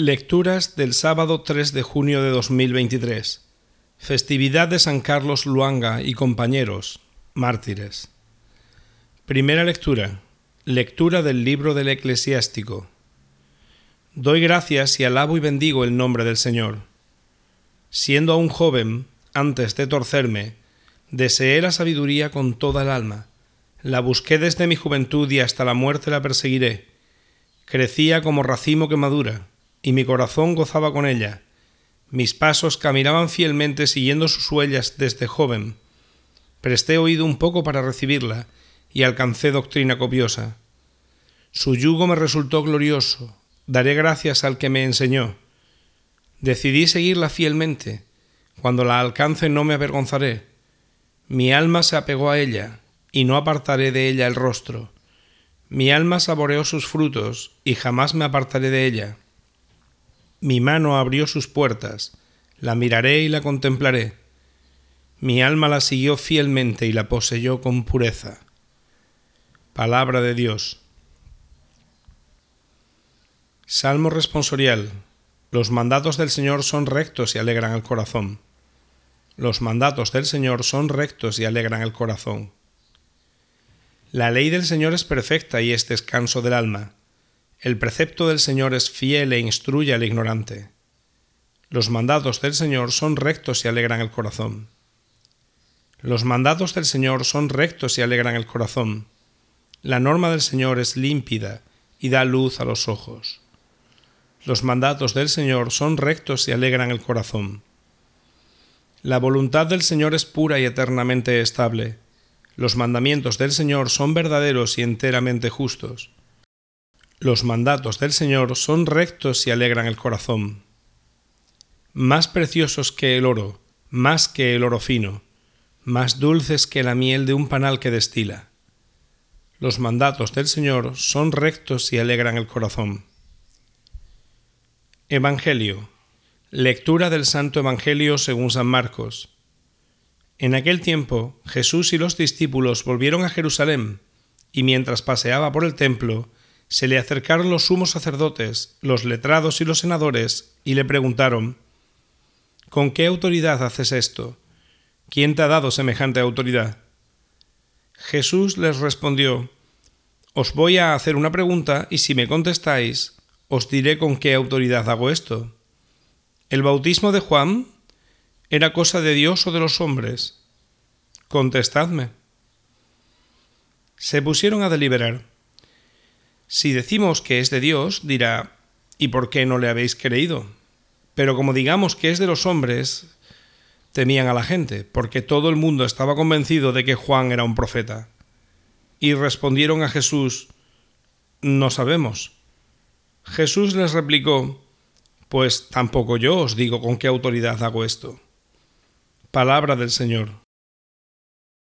Lecturas del sábado 3 de junio de 2023. Festividad de San Carlos Luanga y compañeros, mártires. Primera lectura. Lectura del libro del eclesiástico. Doy gracias y alabo y bendigo el nombre del Señor. Siendo aún joven, antes de torcerme, deseé la sabiduría con toda el alma. La busqué desde mi juventud y hasta la muerte la perseguiré. Crecía como racimo que madura y mi corazón gozaba con ella. Mis pasos caminaban fielmente siguiendo sus huellas desde joven. Presté oído un poco para recibirla y alcancé doctrina copiosa. Su yugo me resultó glorioso, daré gracias al que me enseñó. Decidí seguirla fielmente, cuando la alcance no me avergonzaré. Mi alma se apegó a ella, y no apartaré de ella el rostro. Mi alma saboreó sus frutos, y jamás me apartaré de ella. Mi mano abrió sus puertas, la miraré y la contemplaré. Mi alma la siguió fielmente y la poseyó con pureza. Palabra de Dios. Salmo responsorial. Los mandatos del Señor son rectos y alegran el corazón. Los mandatos del Señor son rectos y alegran el corazón. La ley del Señor es perfecta y es descanso del alma. El precepto del Señor es fiel e instruye al ignorante. Los mandatos del Señor son rectos y alegran el corazón. Los mandatos del Señor son rectos y alegran el corazón. La norma del Señor es límpida y da luz a los ojos. Los mandatos del Señor son rectos y alegran el corazón. La voluntad del Señor es pura y eternamente estable. Los mandamientos del Señor son verdaderos y enteramente justos. Los mandatos del Señor son rectos y alegran el corazón. Más preciosos que el oro, más que el oro fino, más dulces que la miel de un panal que destila. Los mandatos del Señor son rectos y alegran el corazón. Evangelio. Lectura del Santo Evangelio según San Marcos. En aquel tiempo Jesús y los discípulos volvieron a Jerusalén, y mientras paseaba por el templo, se le acercaron los sumos sacerdotes, los letrados y los senadores, y le preguntaron, ¿Con qué autoridad haces esto? ¿Quién te ha dado semejante autoridad? Jesús les respondió, Os voy a hacer una pregunta y si me contestáis, os diré con qué autoridad hago esto. ¿El bautismo de Juan era cosa de Dios o de los hombres? Contestadme. Se pusieron a deliberar. Si decimos que es de Dios, dirá, ¿y por qué no le habéis creído? Pero como digamos que es de los hombres, temían a la gente, porque todo el mundo estaba convencido de que Juan era un profeta. Y respondieron a Jesús, No sabemos. Jesús les replicó, Pues tampoco yo os digo con qué autoridad hago esto. Palabra del Señor.